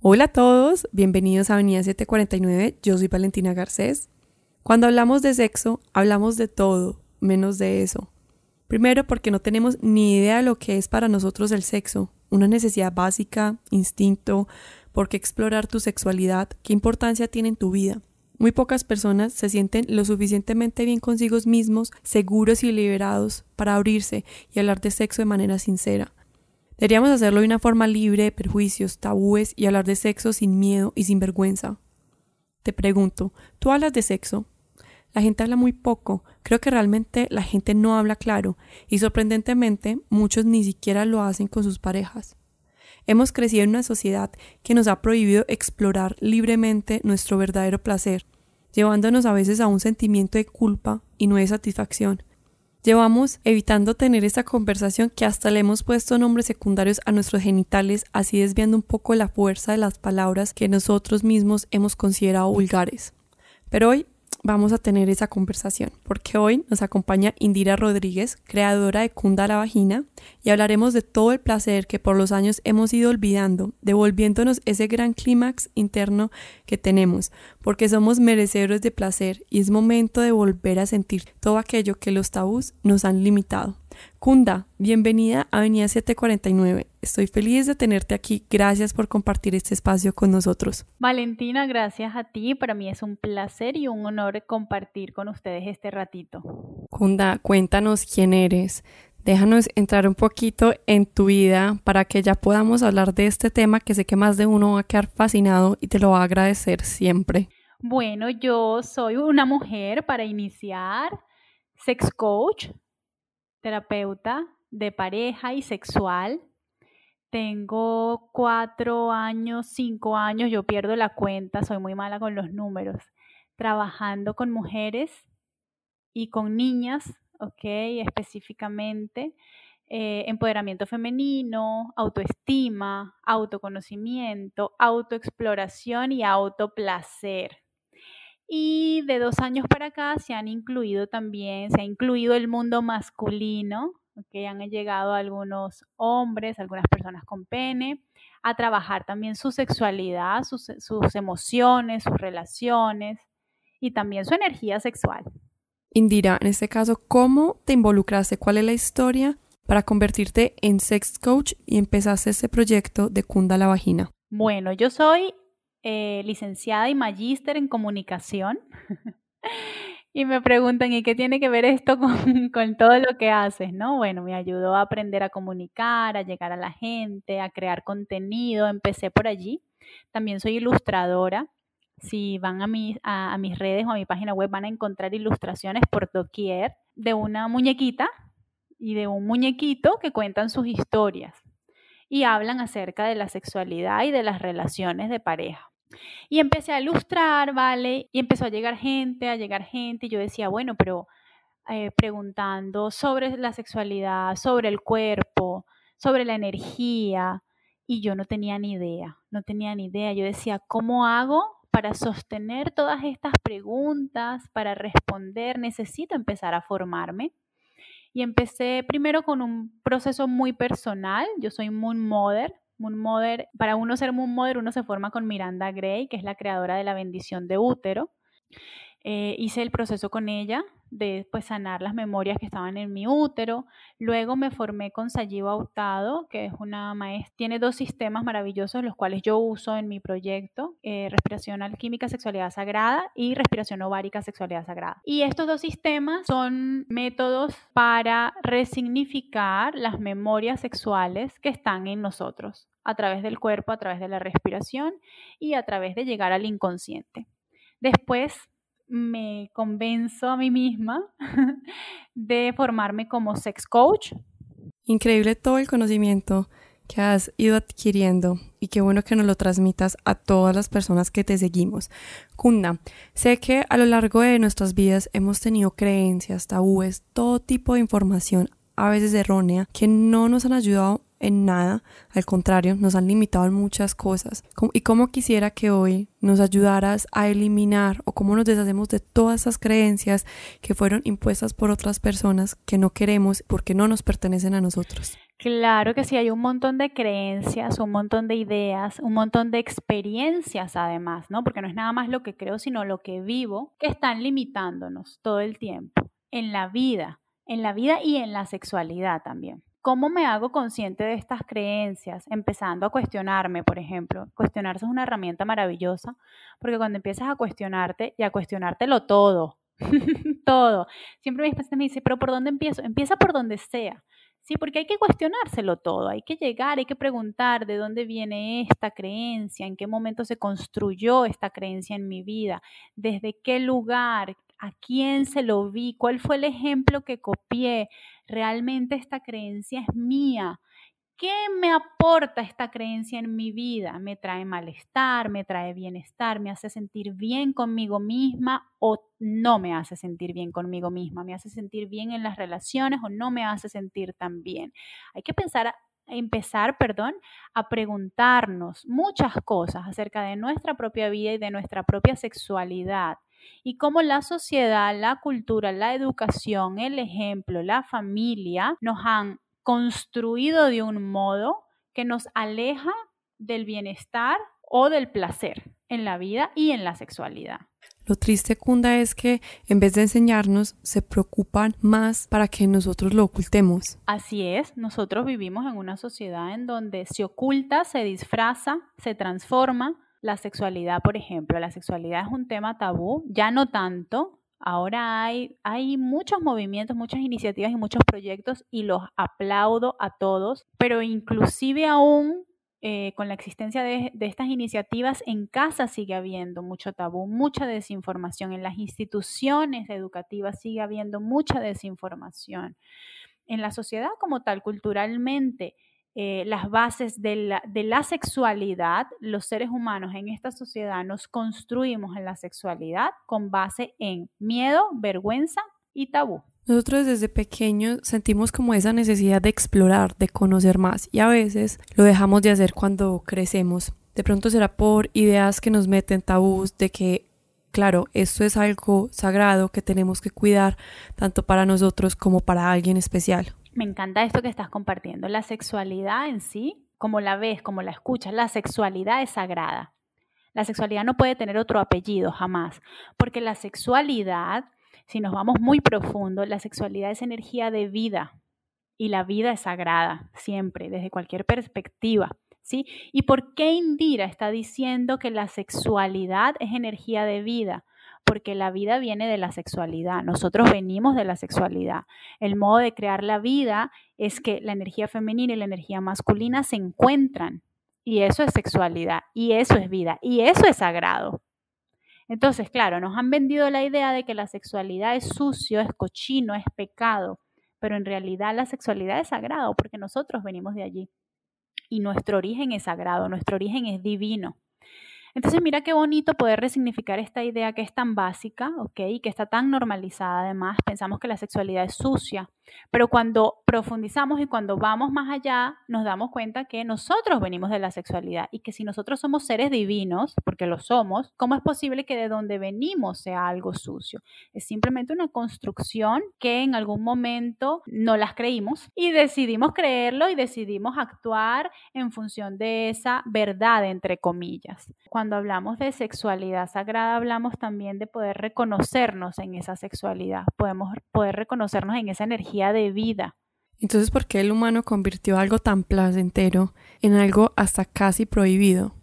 Hola a todos, bienvenidos a Avenida 749, yo soy Valentina Garcés. Cuando hablamos de sexo, hablamos de todo, menos de eso. Primero porque no tenemos ni idea de lo que es para nosotros el sexo, una necesidad básica, instinto, por qué explorar tu sexualidad, qué importancia tiene en tu vida. Muy pocas personas se sienten lo suficientemente bien consigo mismos, seguros y liberados para abrirse y hablar de sexo de manera sincera. Deberíamos hacerlo de una forma libre de perjuicios, tabúes y hablar de sexo sin miedo y sin vergüenza. Te pregunto, ¿tú hablas de sexo? La gente habla muy poco, creo que realmente la gente no habla claro y sorprendentemente muchos ni siquiera lo hacen con sus parejas. Hemos crecido en una sociedad que nos ha prohibido explorar libremente nuestro verdadero placer, llevándonos a veces a un sentimiento de culpa y no de satisfacción, Llevamos evitando tener esa conversación que hasta le hemos puesto nombres secundarios a nuestros genitales, así desviando un poco la fuerza de las palabras que nosotros mismos hemos considerado vulgares. Pero hoy vamos a tener esa conversación, porque hoy nos acompaña Indira Rodríguez, creadora de Cunda la Vagina, y hablaremos de todo el placer que por los años hemos ido olvidando, devolviéndonos ese gran clímax interno que tenemos, porque somos merecedores de placer y es momento de volver a sentir todo aquello que los tabús nos han limitado. Kunda, bienvenida a Avenida 749. Estoy feliz de tenerte aquí. Gracias por compartir este espacio con nosotros. Valentina, gracias a ti. Para mí es un placer y un honor compartir con ustedes este ratito. Kunda, cuéntanos quién eres. Déjanos entrar un poquito en tu vida para que ya podamos hablar de este tema que sé que más de uno va a quedar fascinado y te lo va a agradecer siempre. Bueno, yo soy una mujer para iniciar, sex coach, terapeuta de pareja y sexual. Tengo cuatro años, cinco años, yo pierdo la cuenta, soy muy mala con los números, trabajando con mujeres y con niñas, ¿ok? Específicamente, eh, empoderamiento femenino, autoestima, autoconocimiento, autoexploración y autoplacer. Y de dos años para acá se han incluido también, se ha incluido el mundo masculino, que han llegado algunos hombres, algunas personas con pene, a trabajar también su sexualidad, sus, sus emociones, sus relaciones y también su energía sexual. Indira, en este caso, ¿cómo te involucraste? ¿Cuál es la historia para convertirte en sex coach y empezaste este proyecto de Cunda la Vagina? Bueno, yo soy eh, licenciada y magíster en comunicación. y me preguntan, ¿y qué tiene que ver esto con, todo lo que haces? ¿no? Bueno, me ayudó a aprender a comunicar, a llegar a la gente, a crear contenido. Empecé por allí. También soy ilustradora. Si van a, a mis redes o a mi página web van a encontrar ilustraciones por doquier de una muñequita y de un muñequito que cuentan sus historias y hablan acerca de la sexualidad y de las relaciones de pareja. Y empecé a ilustrar, ¿vale? Y empezó a llegar gente, a llegar gente, y yo decía, bueno, pero eh, preguntando sobre la sexualidad, sobre el cuerpo, sobre la energía, y yo no tenía ni idea, no tenía ni idea. Yo decía, ¿cómo hago para sostener todas estas preguntas, para responder? Necesito empezar a formarme. Y empecé primero con un proceso muy personal. Yo soy Moon Mother. Moon para uno ser Moon Mother, uno se forma con Miranda Gray, que es la creadora de la bendición de útero. Eh, hice el proceso con ella de pues, sanar las memorias que estaban en mi útero. Luego me formé con Sayiva Hurtado, que es una maestra, tiene dos sistemas maravillosos, los cuales yo uso en mi proyecto, eh, respiración alquímica, sexualidad sagrada y respiración ovárica, sexualidad sagrada. Y estos dos sistemas son métodos para resignificar las memorias sexuales que están en nosotros a través del cuerpo, a través de la respiración y a través de llegar al inconsciente. Después me convenzo a mí misma de formarme como sex coach. Increíble todo el conocimiento que has ido adquiriendo y qué bueno que nos lo transmitas a todas las personas que te seguimos. Kunda, sé que a lo largo de nuestras vidas hemos tenido creencias, tabúes, todo tipo de información a veces errónea, que no nos han ayudado en nada, al contrario, nos han limitado en muchas cosas. Y cómo quisiera que hoy nos ayudaras a eliminar o cómo nos deshacemos de todas esas creencias que fueron impuestas por otras personas que no queremos porque no nos pertenecen a nosotros. Claro que sí, hay un montón de creencias, un montón de ideas, un montón de experiencias además, ¿no? Porque no es nada más lo que creo, sino lo que vivo, que están limitándonos todo el tiempo en la vida, en la vida y en la sexualidad también. ¿Cómo me hago consciente de estas creencias? Empezando a cuestionarme, por ejemplo. Cuestionarse es una herramienta maravillosa, porque cuando empiezas a cuestionarte y a cuestionártelo todo, todo, siempre mi esposa me dice, pero ¿por dónde empiezo? Empieza por donde sea. Sí, porque hay que cuestionárselo todo, hay que llegar, hay que preguntar de dónde viene esta creencia, en qué momento se construyó esta creencia en mi vida, desde qué lugar, a quién se lo vi, cuál fue el ejemplo que copié, realmente esta creencia es mía. ¿Qué me aporta esta creencia en mi vida? ¿Me trae malestar? ¿Me trae bienestar? ¿Me hace sentir bien conmigo misma o no me hace sentir bien conmigo misma? ¿Me hace sentir bien en las relaciones o no me hace sentir tan bien? Hay que pensar empezar, perdón, a preguntarnos muchas cosas acerca de nuestra propia vida y de nuestra propia sexualidad. Y cómo la sociedad, la cultura, la educación, el ejemplo, la familia nos han construido de un modo que nos aleja del bienestar o del placer en la vida y en la sexualidad. Lo triste, Kunda, es que en vez de enseñarnos, se preocupan más para que nosotros lo ocultemos. Así es, nosotros vivimos en una sociedad en donde se oculta, se disfraza, se transforma la sexualidad, por ejemplo. La sexualidad es un tema tabú, ya no tanto. Ahora hay, hay muchos movimientos, muchas iniciativas y muchos proyectos y los aplaudo a todos, pero inclusive aún eh, con la existencia de, estas iniciativas, en casa sigue habiendo mucho tabú, mucha desinformación, en las instituciones educativas sigue habiendo mucha desinformación. En la sociedad como tal, culturalmente, eh, las bases de la sexualidad, los seres humanos en esta sociedad nos construimos en la sexualidad con base en miedo, vergüenza y tabú. Nosotros desde pequeños sentimos como esa necesidad de explorar, de conocer más y a veces lo dejamos de hacer cuando crecemos. De pronto será por ideas que nos meten tabús de que, claro, esto es algo sagrado que tenemos que cuidar tanto para nosotros como para alguien especial. Me encanta esto que estás compartiendo. La sexualidad en sí, como la ves, como la escuchas, la sexualidad es sagrada. La sexualidad no puede tener otro apellido jamás, porque la sexualidad, si nos vamos muy profundo, la sexualidad es energía de vida y la vida es sagrada, siempre, desde cualquier perspectiva. ¿sí? ¿Y por qué Indira está diciendo que la sexualidad es energía de vida? porque la vida viene de la sexualidad, nosotros venimos de la sexualidad. El modo de crear la vida es que la energía femenina y la energía masculina se encuentran y eso es sexualidad y eso es vida y eso es sagrado. Entonces, claro, nos han vendido la idea de que la sexualidad es sucio, es cochino, es pecado, pero en realidad la sexualidad es sagrado porque nosotros venimos de allí y nuestro origen es sagrado, nuestro origen es divino. Entonces mira qué bonito poder resignificar esta idea que es tan básica, ¿ok? Y que está tan normalizada además. Pensamos que la sexualidad es sucia, pero cuando profundizamos y cuando vamos más allá, nos damos cuenta que nosotros venimos de la sexualidad y que si nosotros somos seres divinos, porque lo somos, ¿cómo es posible que de donde venimos sea algo sucio? Es simplemente una construcción que en algún momento no las creímos y decidimos creerlo y decidimos actuar en función de esa verdad, entre comillas. Hablamos de sexualidad sagrada, hablamos también de poder reconocernos en esa sexualidad, podemos poder reconocernos en esa energía de vida. Entonces, ¿por qué el humano convirtió algo tan placentero en algo hasta casi prohibido?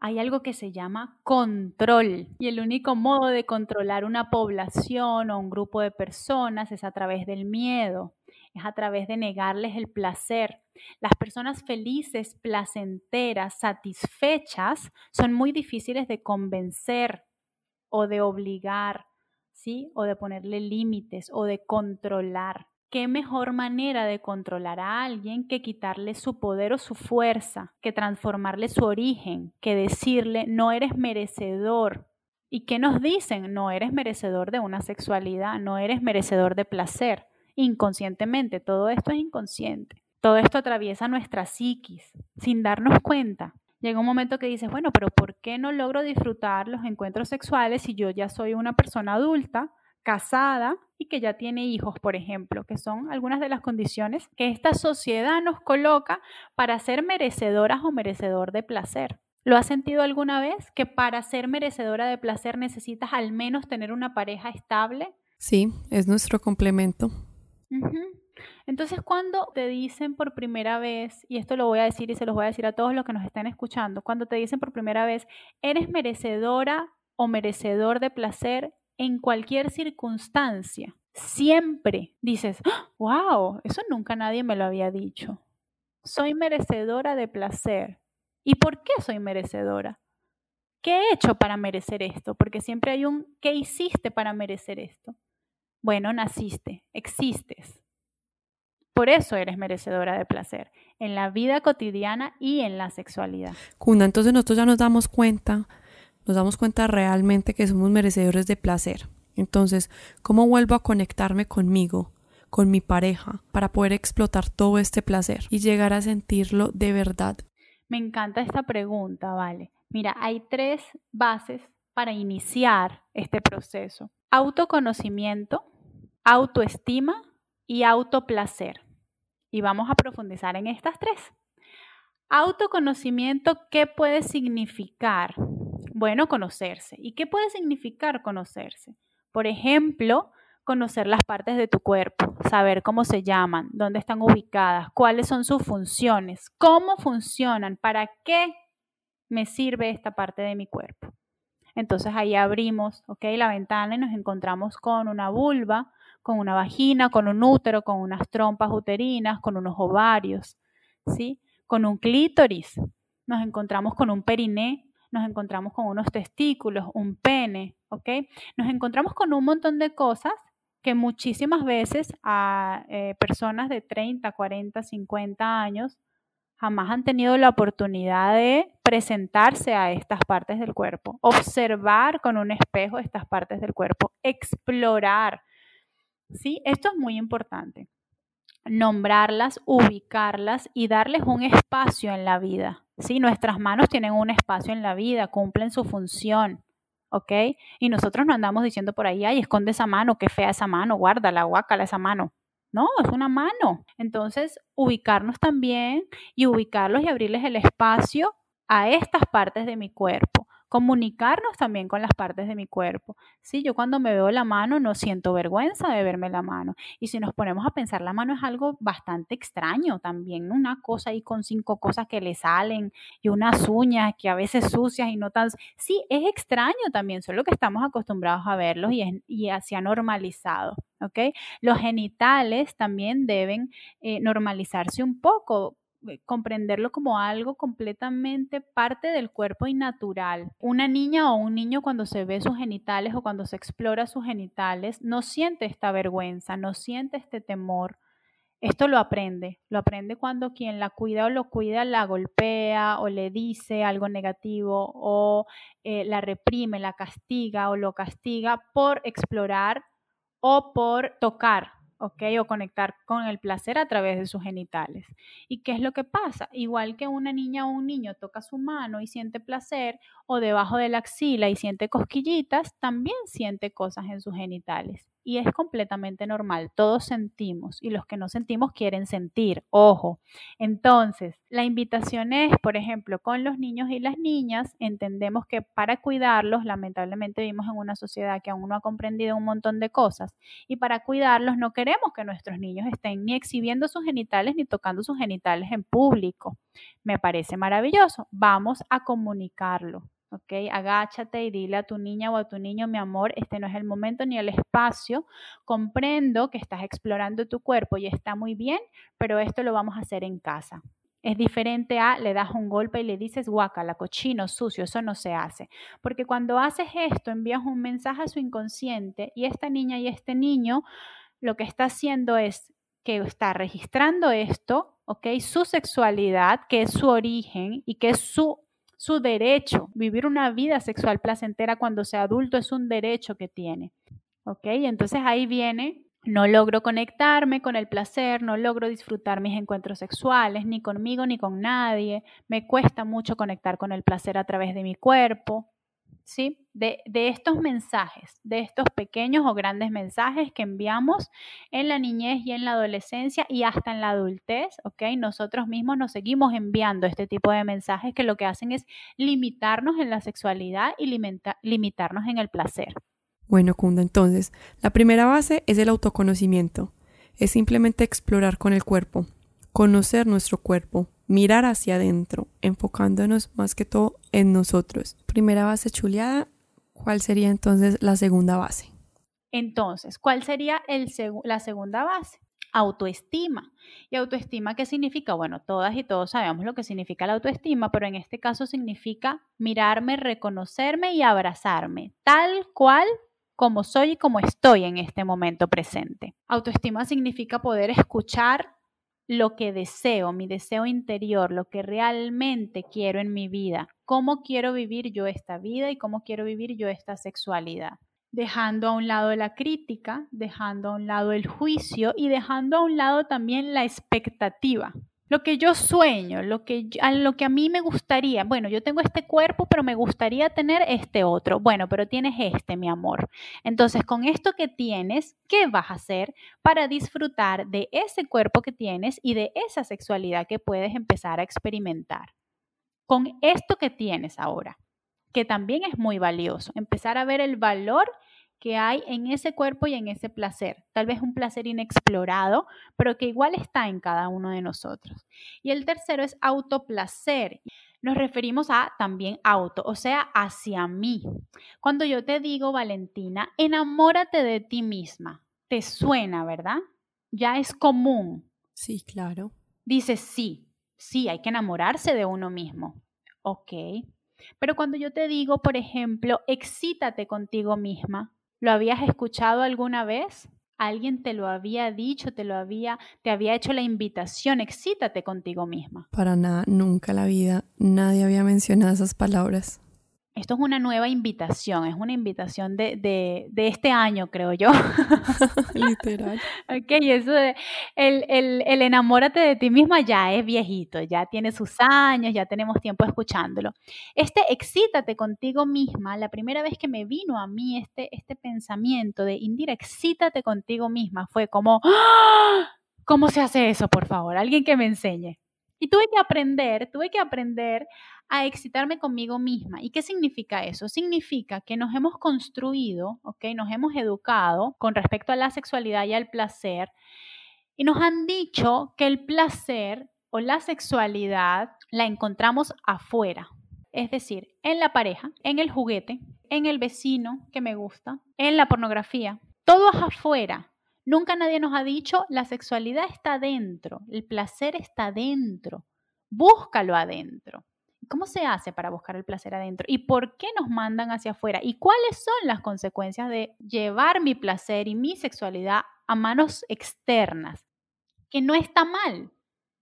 Hay algo que se llama control y el único modo de controlar una población o un grupo de personas es a través del miedo, es a través de negarles el placer. Las personas felices, placenteras, satisfechas son muy difíciles de convencer o de obligar, ¿sí? O de ponerle límites o de controlar. ¿Qué mejor manera de controlar a alguien que quitarle su poder o su fuerza, que transformarle su origen, que decirle no eres merecedor? ¿Y qué nos dicen? No eres merecedor de una sexualidad, no eres merecedor de placer. Inconscientemente, todo esto es inconsciente. Todo esto atraviesa nuestra psiquis sin darnos cuenta. Llega un momento que dices, bueno, pero ¿por qué no logro disfrutar los encuentros sexuales si yo ya soy una persona adulta, casada y que ya tiene hijos, por ejemplo, que son algunas de las condiciones que esta sociedad nos coloca para ser merecedoras o merecedor de placer? ¿Lo has sentido alguna vez que para ser merecedora de placer necesitas al menos tener una pareja estable? Sí, es nuestro complemento. Entonces, cuando te dicen por primera vez, y esto lo voy a decir y se los voy a decir a todos los que nos están escuchando, cuando te dicen por primera vez, eres merecedora o merecedor de placer en cualquier circunstancia, siempre dices, wow, eso nunca nadie me lo había dicho. Soy merecedora de placer. ¿Y por qué soy merecedora? ¿Qué he hecho para merecer esto? Porque siempre hay un ¿qué hiciste para merecer esto? Bueno, naciste, existes. Por eso eres merecedora de placer, en la vida cotidiana y en la sexualidad. Cunda, entonces nosotros ya nos damos cuenta, nos damos cuenta realmente que somos merecedores de placer. Entonces, ¿cómo vuelvo a conectarme conmigo, con mi pareja, para poder explotar todo este placer y llegar a sentirlo de verdad? Me encanta esta pregunta, vale. Mira, hay tres bases para iniciar este proceso. Autoconocimiento, autoestima y autoplacer. Y vamos a profundizar en estas tres. Autoconocimiento, ¿qué puede significar? Bueno, conocerse. ¿Y qué puede significar conocerse? Por ejemplo, conocer las partes de tu cuerpo, saber cómo se llaman, dónde están ubicadas, cuáles son sus funciones, cómo funcionan, para qué me sirve esta parte de mi cuerpo. Entonces ahí abrimos, ¿ok? La ventana y nos encontramos con una vulva, con una vagina, con un útero, con unas trompas uterinas, con unos ovarios, ¿sí? Con un clítoris. Nos encontramos con un periné, nos encontramos con unos testículos, un pene, ¿ok? Nos encontramos con un montón de cosas que muchísimas veces a eh, personas de 30, 40, 50 años jamás han tenido la oportunidad de presentarse a estas partes del cuerpo, observar con un espejo estas partes del cuerpo, explorar. ¿Sí? Esto es muy importante. Nombrarlas, ubicarlas y darles un espacio en la vida. ¿Sí? Nuestras manos tienen un espacio en la vida, cumplen su función. ¿ok? Y nosotros no andamos diciendo por ahí, ay, esconde esa mano, qué fea esa mano, guárdala, guácala esa mano. No, es una mano. Entonces, ubicarnos también y ubicarlos y abrirles el espacio a estas partes de mi cuerpo comunicarnos también con las partes de mi cuerpo. Sí, yo cuando me veo la mano no siento vergüenza de verme la mano. Y si nos ponemos a pensar, la mano es algo bastante extraño también, una cosa ahí con cinco cosas que le salen y unas uñas que a veces sucias y no tan... Sí, es extraño también, solo que estamos acostumbrados a verlos y, es, y se ha normalizado. Los genitales también deben eh, normalizarse un poco comprenderlo como algo completamente parte del cuerpo y natural. Una niña o un niño cuando se ve sus genitales o cuando se explora sus genitales no siente esta vergüenza, no siente este temor. Esto lo aprende, lo aprende cuando quien la cuida o lo cuida la golpea o le dice algo negativo o eh, la reprime, la castiga o lo castiga por explorar o por tocar ¿ok? O conectar con el placer a través de sus genitales. ¿Y qué es lo que pasa? Igual que una niña o un niño toca su mano y siente placer, o debajo de la axila y siente cosquillitas, también siente cosas en sus genitales y es completamente normal. Todos sentimos y los que no sentimos quieren sentir. Ojo. Entonces, la invitación es, por ejemplo, con los niños y las niñas, entendemos que para cuidarlos, lamentablemente vivimos en una sociedad que aún no ha comprendido un montón de cosas y para cuidarlos no queremos que nuestros niños estén ni exhibiendo sus genitales ni tocando sus genitales en público. Me parece maravilloso. Vamos a comunicarlo. ¿Ok? Agáchate y dile a tu niña o a tu niño, mi amor, este no es el momento ni el espacio. Comprendo que estás explorando tu cuerpo y está muy bien, pero esto lo vamos a hacer en casa. Es diferente a le das un golpe y le dices la cochino, sucio, eso no se hace. Porque cuando haces esto, envías un mensaje a su inconsciente y esta niña y este niño lo que está haciendo es que está registrando esto, ¿ok? Su sexualidad, que es su origen y que es su su derecho. Vivir una vida sexual placentera cuando sea adulto es un derecho que tiene. ¿Ok? Entonces ahí viene No logro conectarme con el placer, no logro disfrutar mis encuentros sexuales, ni conmigo ni con nadie. Me cuesta mucho conectar con el placer a través de mi cuerpo. ¿Sí? De, estos mensajes, de estos pequeños o grandes mensajes que enviamos en la niñez y en la adolescencia y hasta en la adultez, ¿ok? Nosotros mismos nos seguimos enviando este tipo de mensajes que lo que hacen es limitarnos en la sexualidad y limitarnos en el placer. Bueno, Kunda, entonces, la primera base es el autoconocimiento. Es simplemente explorar con el cuerpo, conocer nuestro cuerpo, mirar hacia adentro, enfocándonos más que todo en nosotros. Primera base chuleada, ¿cuál sería entonces la segunda base? Entonces, ¿cuál sería la segunda base? Autoestima. ¿Y autoestima qué significa? Bueno, todas y todos sabemos lo que significa la autoestima, pero en este caso significa mirarme, reconocerme y abrazarme, tal cual como soy y como estoy en este momento presente. Autoestima significa poder escuchar lo que deseo, mi deseo interior, lo que realmente quiero en mi vida, cómo quiero vivir yo esta vida y cómo quiero vivir yo esta sexualidad. Dejando a un lado la crítica, dejando a un lado el juicio y dejando a un lado también la expectativa lo que yo sueño, lo que, a lo que a mí me gustaría, bueno, yo tengo este cuerpo, pero me gustaría tener este otro. Bueno, pero tienes este, mi amor. Entonces, con esto que tienes, ¿qué vas a hacer para disfrutar de ese cuerpo que tienes y de esa sexualidad que puedes empezar a experimentar? Con esto que tienes ahora, que también es muy valioso, empezar a ver el valor que hay en ese cuerpo y en ese placer. Tal vez un placer inexplorado, pero que igual está en cada uno de nosotros. Y el tercero es autoplacer. Nos referimos a también auto, o sea, hacia mí. Cuando yo te digo, Valentina, enamórate de ti misma, te suena, ¿verdad? Ya es común. Sí, claro. Dices, sí, sí, hay que enamorarse de uno mismo. Ok. Pero cuando yo te digo, por ejemplo, excítate contigo misma, ¿Lo habías escuchado alguna vez? ¿Alguien te lo había dicho, te lo había, te había hecho la invitación? Excítate contigo misma. Para nada, nunca en la vida nadie había mencionado esas palabras. Esto es una nueva invitación, es una invitación de, de, de este año, creo yo. Literal. ok, eso de el, el, el, enamórate de ti misma ya es viejito, ya tiene sus años, ya tenemos tiempo escuchándolo. Este excítate contigo misma, la primera vez que me vino a mí este, este pensamiento de Indira, excítate contigo misma, fue como, ¡Ah! ¿cómo se hace eso, por favor? Alguien que me enseñe. Y tuve que aprender, tuve que aprender a excitarme conmigo misma. ¿Y qué significa eso? Significa que nos hemos construido, ¿ok? Nos hemos educado con respecto a la sexualidad y al placer y nos han dicho que el placer o la sexualidad la encontramos afuera. Es decir, en la pareja, en el juguete, en el vecino que me gusta, en la pornografía. Todo es afuera. Nunca nadie nos ha dicho la sexualidad está dentro, el placer está dentro. Búscalo adentro. ¿Cómo se hace para buscar el placer adentro? ¿Y por qué nos mandan hacia afuera? ¿Y cuáles son las consecuencias de llevar mi placer y mi sexualidad a manos externas? Que no está mal.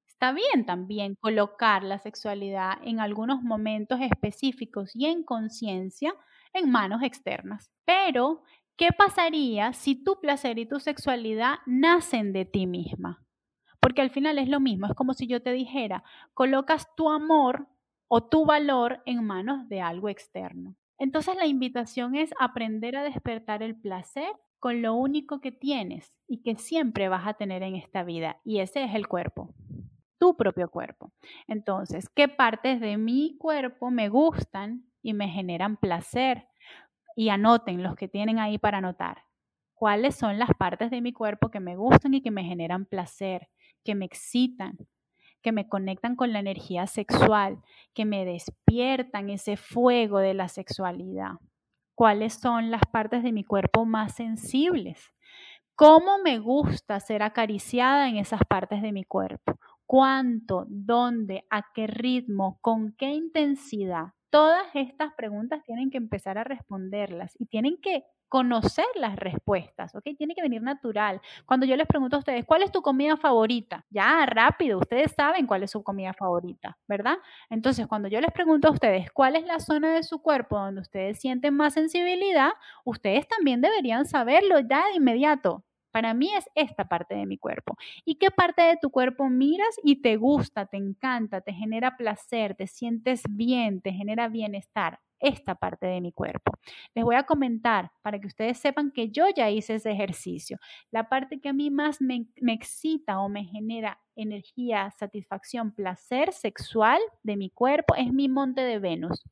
Está bien también colocar la sexualidad en algunos momentos específicos y en conciencia en manos externas. Pero, ¿qué pasaría si tu placer y tu sexualidad nacen de ti misma? Porque al final es lo mismo, es como si yo te dijera, colocas tu amor o tu valor en manos de algo externo. Entonces la invitación es aprender a despertar el placer con lo único que tienes y que siempre vas a tener en esta vida, y ese es el cuerpo, tu propio cuerpo. Entonces, ¿qué partes de mi cuerpo me gustan y me generan placer? Y anoten los que tienen ahí para anotar. ¿Cuáles son las partes de mi cuerpo que me gustan y que me generan placer, que me excitan, que me conectan con la energía sexual, que me despiertan ese fuego de la sexualidad. ¿Cuáles son las partes de mi cuerpo más sensibles? ¿Cómo me gusta ser acariciada en esas partes de mi cuerpo? ¿Cuánto? ¿Dónde? ¿A qué ritmo? ¿Con qué intensidad? Todas estas preguntas tienen que empezar a responderlas y tienen que conocer las respuestas, ¿ok? Tiene que venir natural. Cuando yo les pregunto a ustedes, ¿cuál es tu comida favorita? Ya, rápido, ustedes saben cuál es su comida favorita, ¿verdad? Entonces, cuando yo les pregunto a ustedes, ¿cuál es la zona de su cuerpo donde ustedes sienten más sensibilidad? Ustedes también deberían saberlo ya de inmediato. Para mí es esta parte de mi cuerpo. ¿Y qué parte de tu cuerpo miras y te gusta, te encanta, te genera placer, te sientes bien, te genera bienestar? Esta parte de mi cuerpo. Les voy a comentar para que ustedes sepan que yo ya hice ese ejercicio. La parte que a mí más me, excita o me genera energía, satisfacción, placer sexual de mi cuerpo es mi monte de Venus.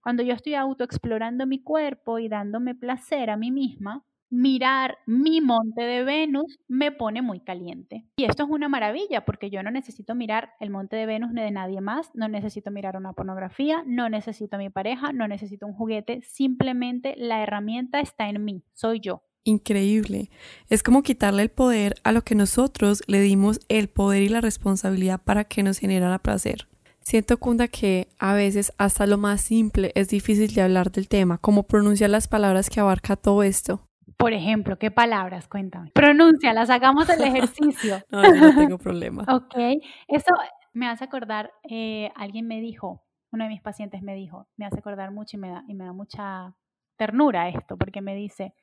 Cuando yo estoy autoexplorando mi cuerpo y dándome placer a mí misma, mirar mi monte de Venus me pone muy caliente. Y esto es una maravilla porque yo no necesito mirar el monte de Venus ni de nadie más, no necesito mirar una pornografía, no necesito a mi pareja, no necesito un juguete, simplemente la herramienta está en mí, soy yo. Increíble. Es como quitarle el poder a lo que nosotros le dimos el poder y la responsabilidad para que nos generara placer. Siento, Kunda, que a veces hasta lo más simple es difícil de hablar del tema, como pronunciar las palabras que abarca todo esto. Por ejemplo, ¿qué palabras? Cuéntame. Pronúncialas, hagamos el ejercicio. no, no tengo problema. ok, eso me hace acordar, eh, alguien me dijo, uno de mis pacientes me dijo, me hace acordar mucho y me da, y me da mucha ternura esto, porque me dice,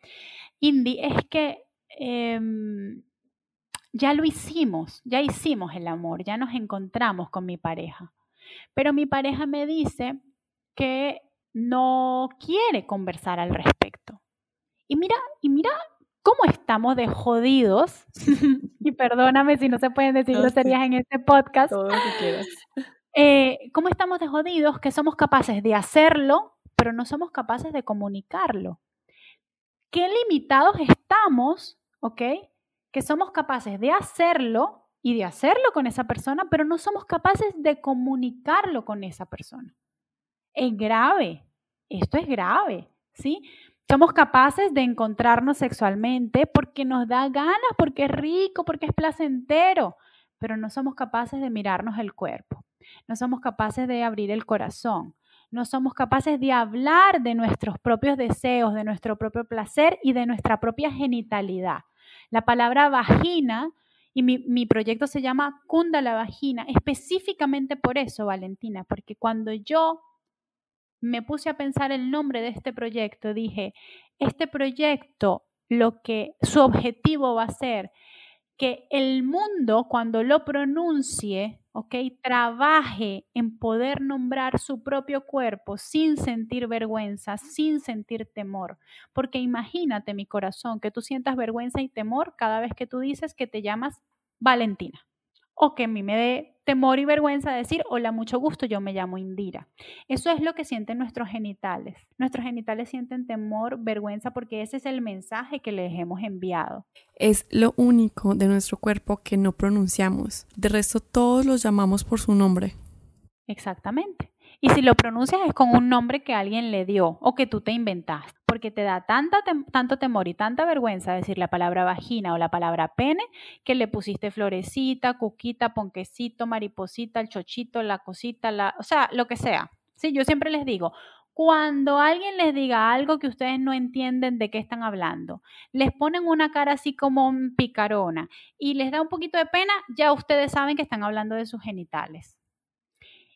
Indy, es que em, ya lo hicimos, ya hicimos el amor, ya nos encontramos con mi pareja, pero mi pareja me dice que no quiere conversar al respecto. Y mira, y mira cómo estamos de jodidos. y perdóname si no se pueden decir no, groserías en este podcast. Todo lo que quieras. Eh, cómo estamos de jodidos que somos capaces de hacerlo, pero no somos capaces de comunicarlo. Qué limitados estamos, ¿ok? Que somos capaces de hacerlo y de hacerlo con esa persona, pero no somos capaces de comunicarlo con esa persona. Es grave, esto es grave, ¿sí? Somos capaces de encontrarnos sexualmente porque nos da ganas, porque es rico, porque es placentero, pero no somos capaces de mirarnos el cuerpo, no somos capaces de abrir el corazón, no somos capaces de hablar de nuestros propios deseos, de nuestro propio placer y de nuestra propia genitalidad. La palabra vagina, y mi, proyecto se llama Cunda la Vagina, específicamente por eso, Valentina, porque cuando yo me puse a pensar el nombre de este proyecto, dije, este proyecto, lo que su objetivo va a ser que el mundo cuando lo pronuncie, ¿ok? Trabaje en poder nombrar su propio cuerpo sin sentir vergüenza, sin sentir temor. Porque imagínate, mi corazón, que tú sientas vergüenza y temor cada vez que tú dices que te llamas Valentina o que a mí me dé temor y vergüenza decir, hola, mucho gusto, yo me llamo Indira. Eso es lo que sienten nuestros genitales. Nuestros genitales sienten temor, vergüenza, porque ese es el mensaje que les hemos enviado. Es lo único de nuestro cuerpo que no pronunciamos. De resto, todos los llamamos por su nombre. Exactamente. Y si lo pronuncias es con un nombre que alguien le dio o que tú te inventaste, porque te da tanta tanto temor y tanta vergüenza decir la palabra vagina o la palabra pene que le pusiste florecita, cuquita, ponquecito, mariposita, el chochito, la cosita, la, o sea, lo que sea. Sí, yo siempre les digo, cuando alguien les diga algo que ustedes no entienden de qué están hablando, les ponen una cara así como picarona y les da un poquito de pena, ya ustedes saben que están hablando de sus genitales.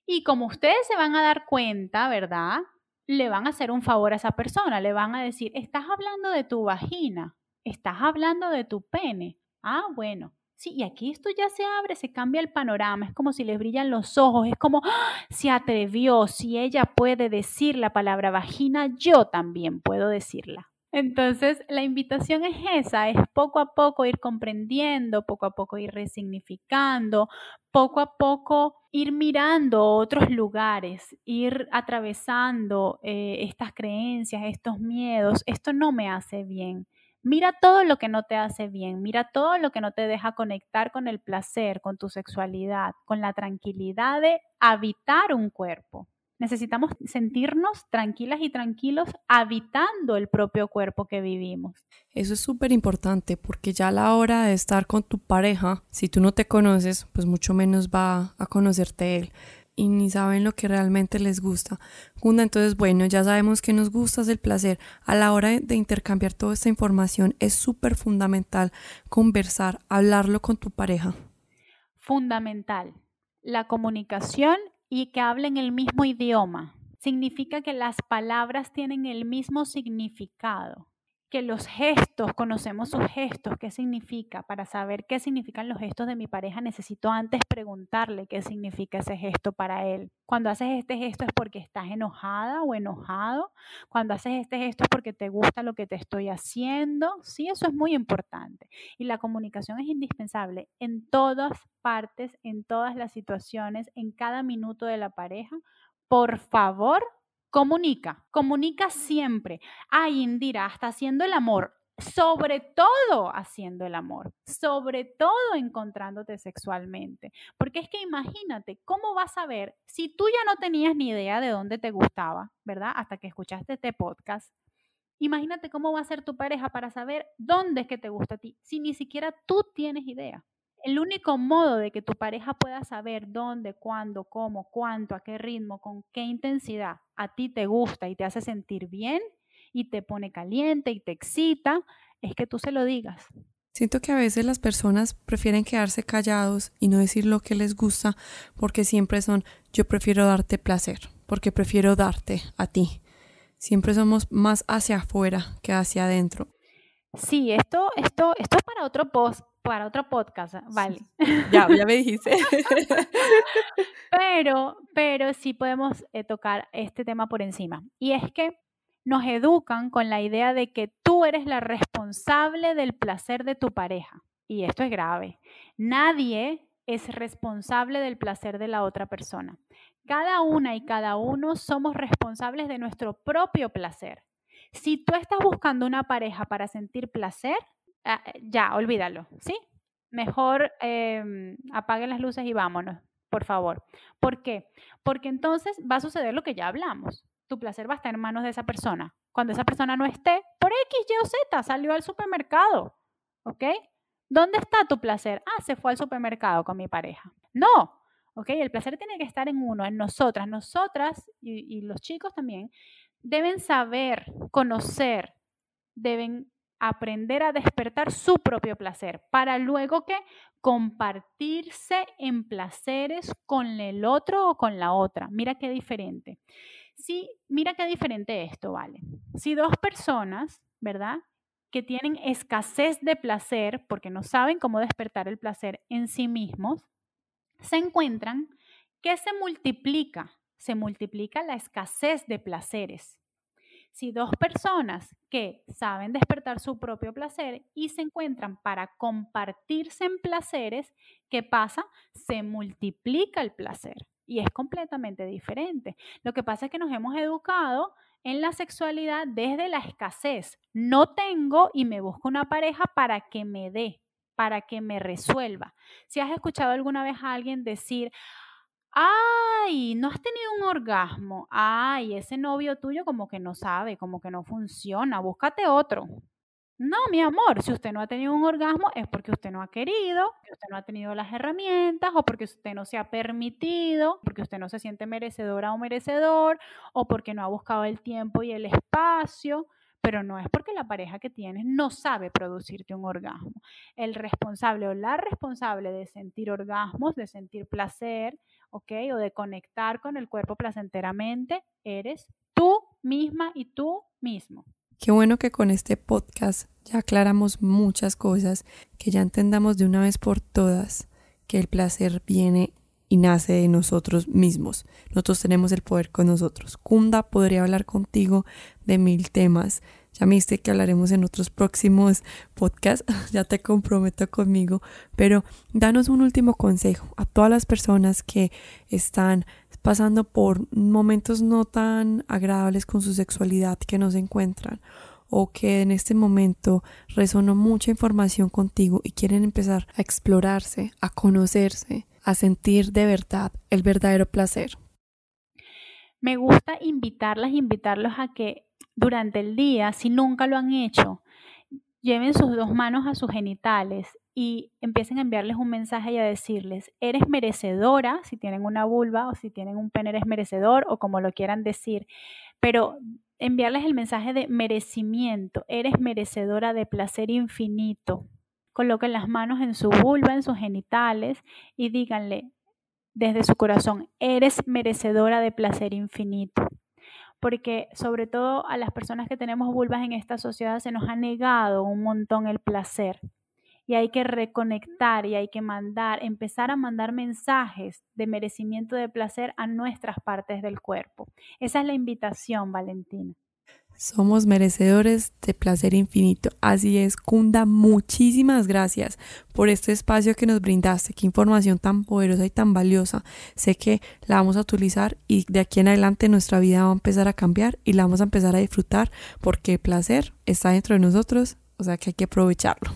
Y como ustedes se van a dar cuenta, ¿verdad? Le van a hacer un favor a esa persona, le van a decir, estás hablando de tu vagina, estás hablando de tu pene. Ah, bueno. Sí, y aquí esto ya se abre, se cambia el panorama, es como si les brillan los ojos, es como, ¡ah! se atrevió, si ella puede decir la palabra vagina, yo también puedo decirla. Entonces, la invitación es esa, es poco a poco ir comprendiendo, poco a poco ir resignificando, poco a poco ir mirando otros lugares, ir atravesando eh, estas creencias, estos miedos. Esto no me hace bien. Mira todo lo que no te hace bien, mira todo lo que no te deja conectar con el placer, con tu sexualidad, con la tranquilidad de habitar un cuerpo. Necesitamos sentirnos tranquilas y tranquilos habitando el propio cuerpo que vivimos. Eso es súper importante porque ya a la hora de estar con tu pareja, si tú no te conoces, pues mucho menos va a conocerte él y ni saben lo que realmente les gusta. Gunda, entonces, bueno, ya sabemos que nos gusta el placer. A la hora de intercambiar toda esta información es súper fundamental conversar, hablarlo con tu pareja. Fundamental. La comunicación y que hablen el mismo idioma. Significa que las palabras tienen el mismo significado, que los gestos, conocemos sus gestos, qué significa. Para saber qué significan los gestos de mi pareja, necesito antes preguntarle qué significa ese gesto para él. Cuando haces este gesto es porque estás enojada o enojado. Cuando haces este gesto es porque te gusta lo que te estoy haciendo. Sí, eso es muy importante. Y la comunicación es indispensable en todas partes, en todas las situaciones, en cada minuto de la pareja. Por favor, Comunica, comunica siempre. Ay, Indira, hasta haciendo el amor, sobre todo haciendo el amor, sobre todo encontrándote sexualmente. Porque es que imagínate, ¿cómo vas a ver si tú ya no tenías ni idea de dónde te gustaba, ¿verdad? Hasta que escuchaste este podcast. Imagínate cómo va a ser tu pareja para saber dónde es que te gusta a ti, si ni siquiera tú tienes idea. El único modo de que tu pareja pueda saber dónde, cuándo, cómo, cuánto, a qué ritmo, con qué intensidad a ti te gusta y te hace sentir bien y te pone caliente y te excita, es que tú se lo digas. Siento que a veces las personas prefieren quedarse callados y no decir lo que les gusta porque siempre son yo prefiero darte placer, porque prefiero darte a ti. Siempre somos más hacia afuera que hacia adentro. Sí, esto, esto, esto es para otro post, para otro podcast, vale. Ya, ya me dijiste. pero, pero sí podemos eh, tocar este tema por encima. Y es que nos educan con la idea de que tú eres la responsable del placer de tu pareja. Y esto es grave. Nadie es responsable del placer de la otra persona. Cada una y cada uno somos responsables de nuestro propio placer. Si tú estás buscando una pareja para sentir placer, Ah, ya, olvídalo, ¿sí? Mejor eh, apague las luces y vámonos, por favor. ¿Por qué? Porque entonces va a suceder lo que ya hablamos. Tu placer va a estar en manos de esa persona. Cuando esa persona no esté, por X, Y o Z, salió al supermercado. ¿Ok? ¿Dónde está tu placer? Ah, se fue al supermercado con mi pareja. No, ¿ok? El placer tiene que estar en uno, en nosotras. Nosotras y los chicos también deben saber, conocer, deben aprender a despertar su propio placer para luego que compartirse en placeres con el otro o con la otra. Mira qué diferente. Sí, mira qué diferente esto, ¿vale? Si dos personas, ¿verdad? Que tienen escasez de placer porque no saben cómo despertar el placer en sí mismos, se encuentran, ¿qué se multiplica? Se multiplica la escasez de placeres. Si dos personas que saben despertar su propio placer y se encuentran para compartirse en placeres, ¿qué pasa? Se multiplica el placer y es completamente diferente. Lo que pasa es que nos hemos educado en la sexualidad desde la escasez. No tengo y me busco una pareja para que me dé, para que me resuelva. Si has escuchado alguna vez a alguien decir, ay, no has tenido un orgasmo, ay, ese novio tuyo como que no sabe, como que no funciona, búscate otro. No, mi amor, si usted no ha tenido un orgasmo es porque usted no ha querido, porque usted no ha tenido las herramientas o porque usted no se ha permitido, porque usted no se siente merecedora o merecedor o porque no ha buscado el tiempo y el espacio. Pero no es porque la pareja que tienes no sabe producirte un orgasmo. El responsable o la responsable de sentir orgasmos, de sentir placer, ¿ok? O de conectar con el cuerpo placenteramente, eres tú misma y tú mismo. Qué bueno que con este podcast ya aclaramos muchas cosas, que ya entendamos de una vez por todas que el placer viene y nace de nosotros mismos. Nosotros tenemos el poder con nosotros. Kunda podría hablar contigo de mil temas. Ya me diste que hablaremos en otros próximos podcasts, ya te comprometo conmigo, pero danos un último consejo a todas las personas que están pasando por momentos no tan agradables con su sexualidad, que no se encuentran o que en este momento resonó mucha información contigo y quieren empezar a explorarse, a conocerse, a sentir de verdad el verdadero placer. Me gusta invitarlas, invitarlos a que durante el día, si nunca lo han hecho, lleven sus dos manos a sus genitales y empiecen a enviarles un mensaje y a decirles, eres merecedora, si tienen una vulva o si tienen un pene, eres merecedor o como lo quieran decir, pero enviarles el mensaje de merecimiento, eres merecedora de placer infinito, Coloquen las manos en su vulva, en sus genitales y díganle desde su corazón, eres merecedora de placer infinito. Porque sobre todo a las personas que tenemos vulvas en esta sociedad se nos ha negado un montón el placer. Y hay que reconectar y hay que mandar, empezar a mandar mensajes de merecimiento de placer a nuestras partes del cuerpo. Esa es la invitación, Valentina. Somos merecedores de placer infinito. Así es, Kunda, muchísimas gracias por este espacio que nos brindaste. Qué información tan poderosa y tan valiosa. Sé que la vamos a utilizar y de aquí en adelante nuestra vida va a empezar a cambiar y la vamos a empezar a disfrutar porque el placer está dentro de nosotros, o sea que hay que aprovecharlo.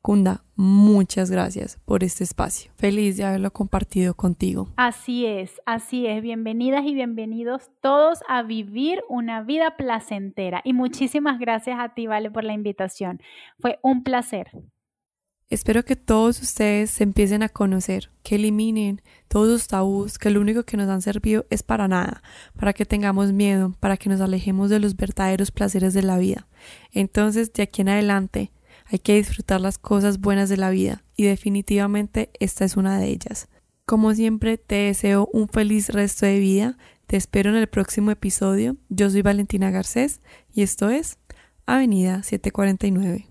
Kunda, muchas gracias por este espacio. Feliz de haberlo compartido contigo. Así es, así es. Bienvenidas y bienvenidos todos a vivir una vida placentera. Y muchísimas gracias a ti, Vale, por la invitación. Fue un placer. Espero que todos ustedes se empiecen a conocer, que eliminen todos los tabús que lo único que nos han servido es para nada, para que tengamos miedo, para que nos alejemos de los verdaderos placeres de la vida. Entonces, de aquí en adelante, hay que disfrutar las cosas buenas de la vida y definitivamente esta es una de ellas. Como siempre, te deseo un feliz resto de vida. Te espero en el próximo episodio. Yo soy Valentina Garcés y esto es Avenida 749.